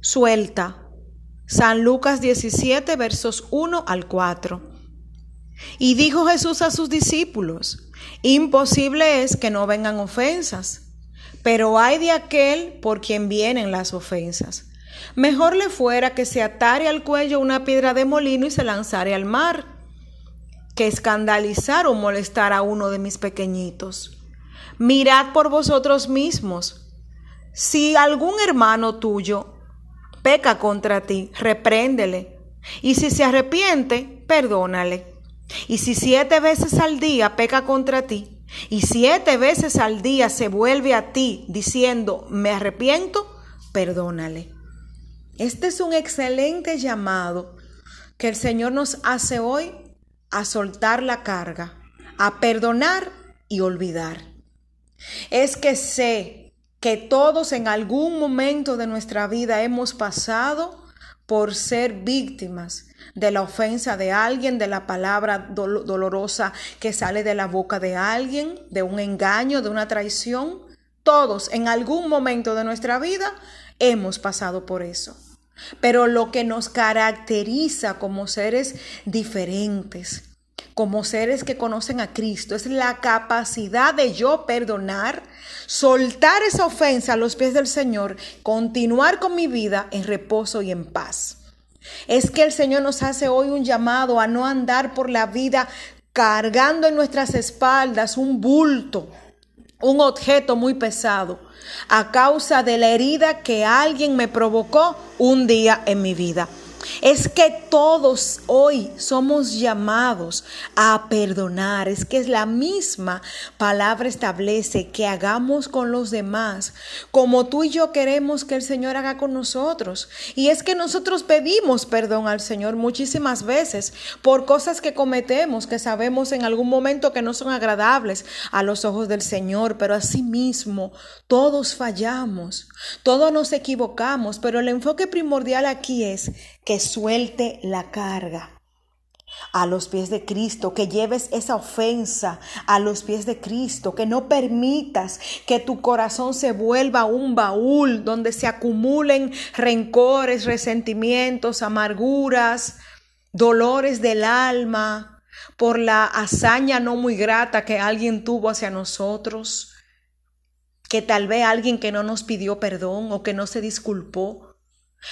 suelta. San Lucas 17, versos 1 al 4. Y dijo Jesús a sus discípulos, imposible es que no vengan ofensas, pero hay de aquel por quien vienen las ofensas. Mejor le fuera que se atare al cuello una piedra de molino y se lanzare al mar, que escandalizar o molestar a uno de mis pequeñitos. Mirad por vosotros mismos. Si algún hermano tuyo peca contra ti, repréndele. Y si se arrepiente, perdónale. Y si siete veces al día peca contra ti, y siete veces al día se vuelve a ti diciendo, me arrepiento, perdónale. Este es un excelente llamado que el Señor nos hace hoy a soltar la carga, a perdonar y olvidar. Es que sé que todos en algún momento de nuestra vida hemos pasado por ser víctimas de la ofensa de alguien, de la palabra dolorosa que sale de la boca de alguien, de un engaño, de una traición. Todos en algún momento de nuestra vida hemos pasado por eso. Pero lo que nos caracteriza como seres diferentes, como seres que conocen a Cristo, es la capacidad de yo perdonar, soltar esa ofensa a los pies del Señor, continuar con mi vida en reposo y en paz. Es que el Señor nos hace hoy un llamado a no andar por la vida cargando en nuestras espaldas un bulto, un objeto muy pesado, a causa de la herida que alguien me provocó un día en mi vida. Es que todos hoy somos llamados a perdonar. Es que es la misma palabra establece que hagamos con los demás como tú y yo queremos que el Señor haga con nosotros. Y es que nosotros pedimos perdón al Señor muchísimas veces por cosas que cometemos, que sabemos en algún momento que no son agradables a los ojos del Señor, pero asimismo todos fallamos, todos nos equivocamos, pero el enfoque primordial aquí es que suelte la carga a los pies de Cristo, que lleves esa ofensa a los pies de Cristo, que no permitas que tu corazón se vuelva un baúl donde se acumulen rencores, resentimientos, amarguras, dolores del alma por la hazaña no muy grata que alguien tuvo hacia nosotros, que tal vez alguien que no nos pidió perdón o que no se disculpó.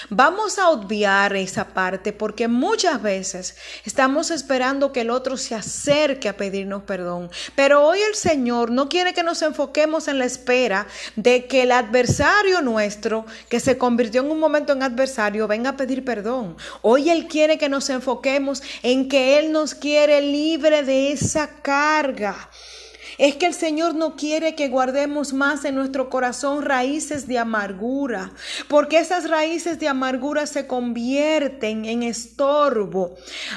Vamos a obviar esa parte porque muchas veces estamos esperando que el otro se acerque a pedirnos perdón. Pero hoy el Señor no quiere que nos enfoquemos en la espera de que el adversario nuestro, que se convirtió en un momento en adversario, venga a pedir perdón. Hoy Él quiere que nos enfoquemos en que Él nos quiere libre de esa carga es que el Señor no quiere que guardemos más en nuestro corazón raíces de amargura, porque esas raíces de amargura se convierten en estorbo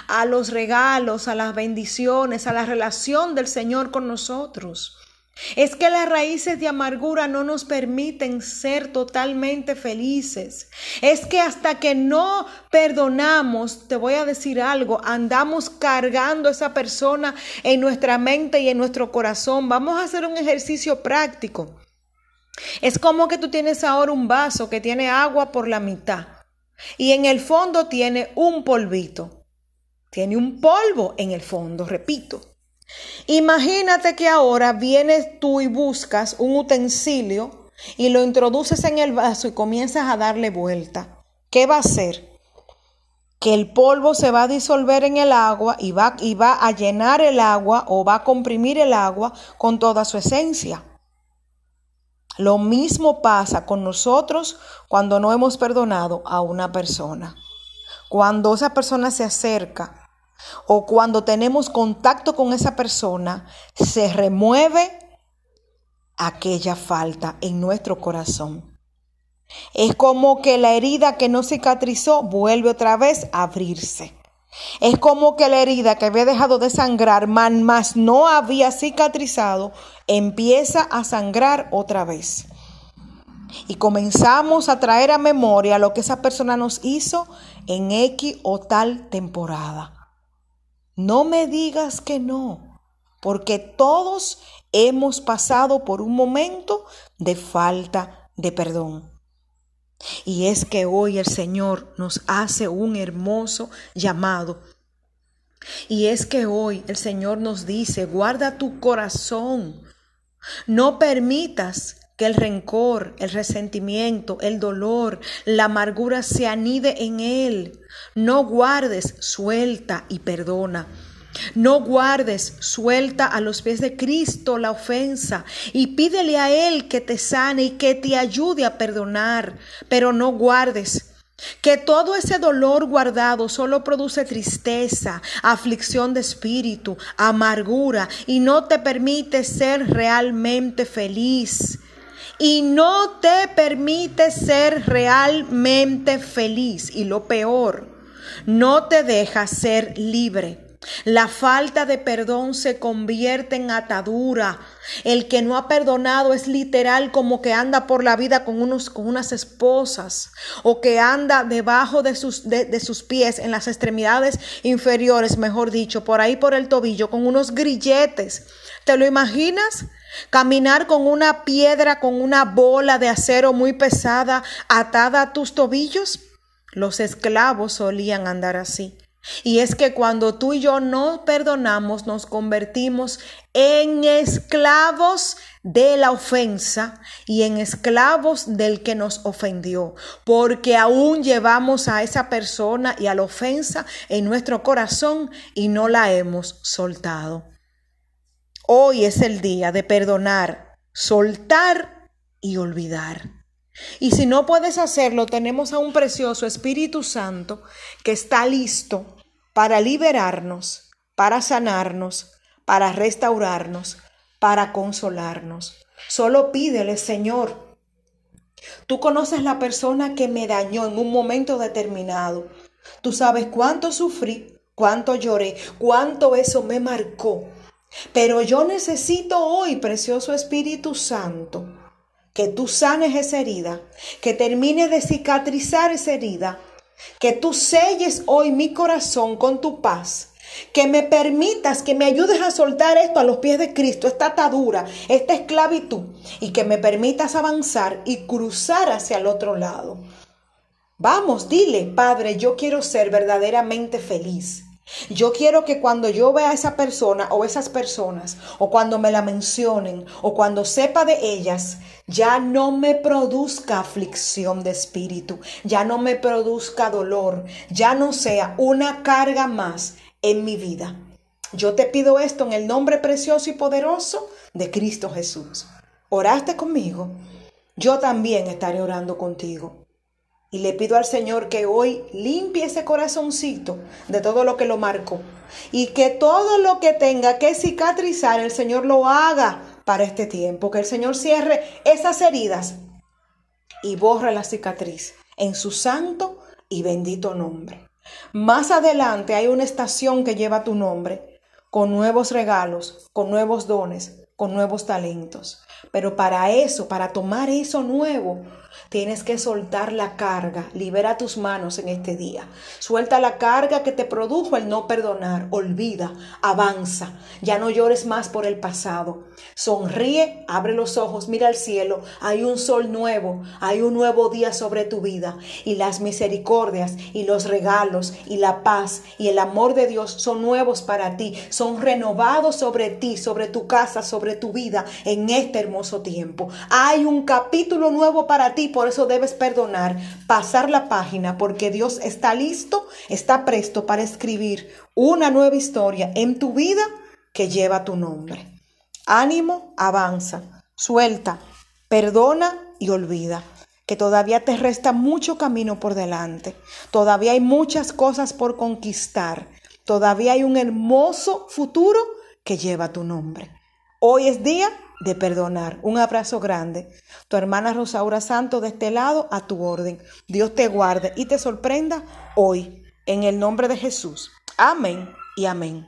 a los regalos, a las bendiciones, a la relación del Señor con nosotros. Es que las raíces de amargura no nos permiten ser totalmente felices. Es que hasta que no perdonamos, te voy a decir algo, andamos cargando a esa persona en nuestra mente y en nuestro corazón. Vamos a hacer un ejercicio práctico. Es como que tú tienes ahora un vaso que tiene agua por la mitad y en el fondo tiene un polvito. Tiene un polvo en el fondo, repito. Imagínate que ahora vienes tú y buscas un utensilio y lo introduces en el vaso y comienzas a darle vuelta. ¿Qué va a hacer? Que el polvo se va a disolver en el agua y va, y va a llenar el agua o va a comprimir el agua con toda su esencia. Lo mismo pasa con nosotros cuando no hemos perdonado a una persona. Cuando esa persona se acerca o cuando tenemos contacto con esa persona, se remueve aquella falta en nuestro corazón. Es como que la herida que no cicatrizó vuelve otra vez a abrirse. Es como que la herida que había dejado de sangrar, más no había cicatrizado, empieza a sangrar otra vez. Y comenzamos a traer a memoria lo que esa persona nos hizo en X o tal temporada. No me digas que no, porque todos hemos pasado por un momento de falta de perdón. Y es que hoy el Señor nos hace un hermoso llamado. Y es que hoy el Señor nos dice, guarda tu corazón. No permitas que el rencor, el resentimiento, el dolor, la amargura se anide en él. No guardes, suelta y perdona. No guardes, suelta a los pies de Cristo la ofensa y pídele a Él que te sane y que te ayude a perdonar, pero no guardes. Que todo ese dolor guardado solo produce tristeza, aflicción de espíritu, amargura y no te permite ser realmente feliz. Y no te permite ser realmente feliz. Y lo peor, no te deja ser libre. La falta de perdón se convierte en atadura. El que no ha perdonado es literal como que anda por la vida con, unos, con unas esposas o que anda debajo de sus, de sus pies, en las extremidades inferiores, mejor dicho, por ahí por el tobillo, con unos grilletes. ¿Te lo imaginas? Caminar con una piedra, con una bola de acero muy pesada atada a tus tobillos. Los esclavos solían andar así. Y es que cuando tú y yo no perdonamos, nos convertimos en esclavos de la ofensa y en esclavos del que nos ofendió, porque aún llevamos a esa persona y a la ofensa en nuestro corazón y no la hemos soltado. Hoy es el día de perdonar, soltar y olvidar. Y si no puedes hacerlo, tenemos a un precioso Espíritu Santo que está listo para liberarnos, para sanarnos, para restaurarnos, para consolarnos. Solo pídele, Señor. Tú conoces la persona que me dañó en un momento determinado. Tú sabes cuánto sufrí, cuánto lloré, cuánto eso me marcó. Pero yo necesito hoy, precioso Espíritu Santo, que tú sanes esa herida, que termine de cicatrizar esa herida, que tú selles hoy mi corazón con tu paz, que me permitas, que me ayudes a soltar esto a los pies de Cristo, esta atadura, esta esclavitud, y que me permitas avanzar y cruzar hacia el otro lado. Vamos, dile, Padre, yo quiero ser verdaderamente feliz. Yo quiero que cuando yo vea a esa persona o esas personas, o cuando me la mencionen, o cuando sepa de ellas, ya no me produzca aflicción de espíritu, ya no me produzca dolor, ya no sea una carga más en mi vida. Yo te pido esto en el nombre precioso y poderoso de Cristo Jesús. ¿Oraste conmigo? Yo también estaré orando contigo. Y le pido al Señor que hoy limpie ese corazoncito de todo lo que lo marcó. Y que todo lo que tenga que cicatrizar, el Señor lo haga para este tiempo. Que el Señor cierre esas heridas y borre la cicatriz en su santo y bendito nombre. Más adelante hay una estación que lleva tu nombre, con nuevos regalos, con nuevos dones, con nuevos talentos. Pero para eso, para tomar eso nuevo, Tienes que soltar la carga. Libera tus manos en este día. Suelta la carga que te produjo el no perdonar. Olvida, avanza. Ya no llores más por el pasado. Sonríe, abre los ojos, mira al cielo. Hay un sol nuevo, hay un nuevo día sobre tu vida. Y las misericordias y los regalos y la paz y el amor de Dios son nuevos para ti. Son renovados sobre ti, sobre tu casa, tu vida en este hermoso tiempo. Hay un capítulo nuevo para ti por eso debes perdonar, pasar la página, porque Dios está listo, está presto para escribir una nueva historia en tu vida que lleva tu nombre. Ánimo, avanza, suelta, perdona y olvida que todavía te resta mucho camino por delante, todavía hay muchas cosas por conquistar, todavía hay un hermoso futuro que lleva tu nombre. Hoy es día de perdonar. Un abrazo grande. Tu hermana Rosaura Santo de este lado a tu orden. Dios te guarde y te sorprenda hoy en el nombre de Jesús. Amén y amén.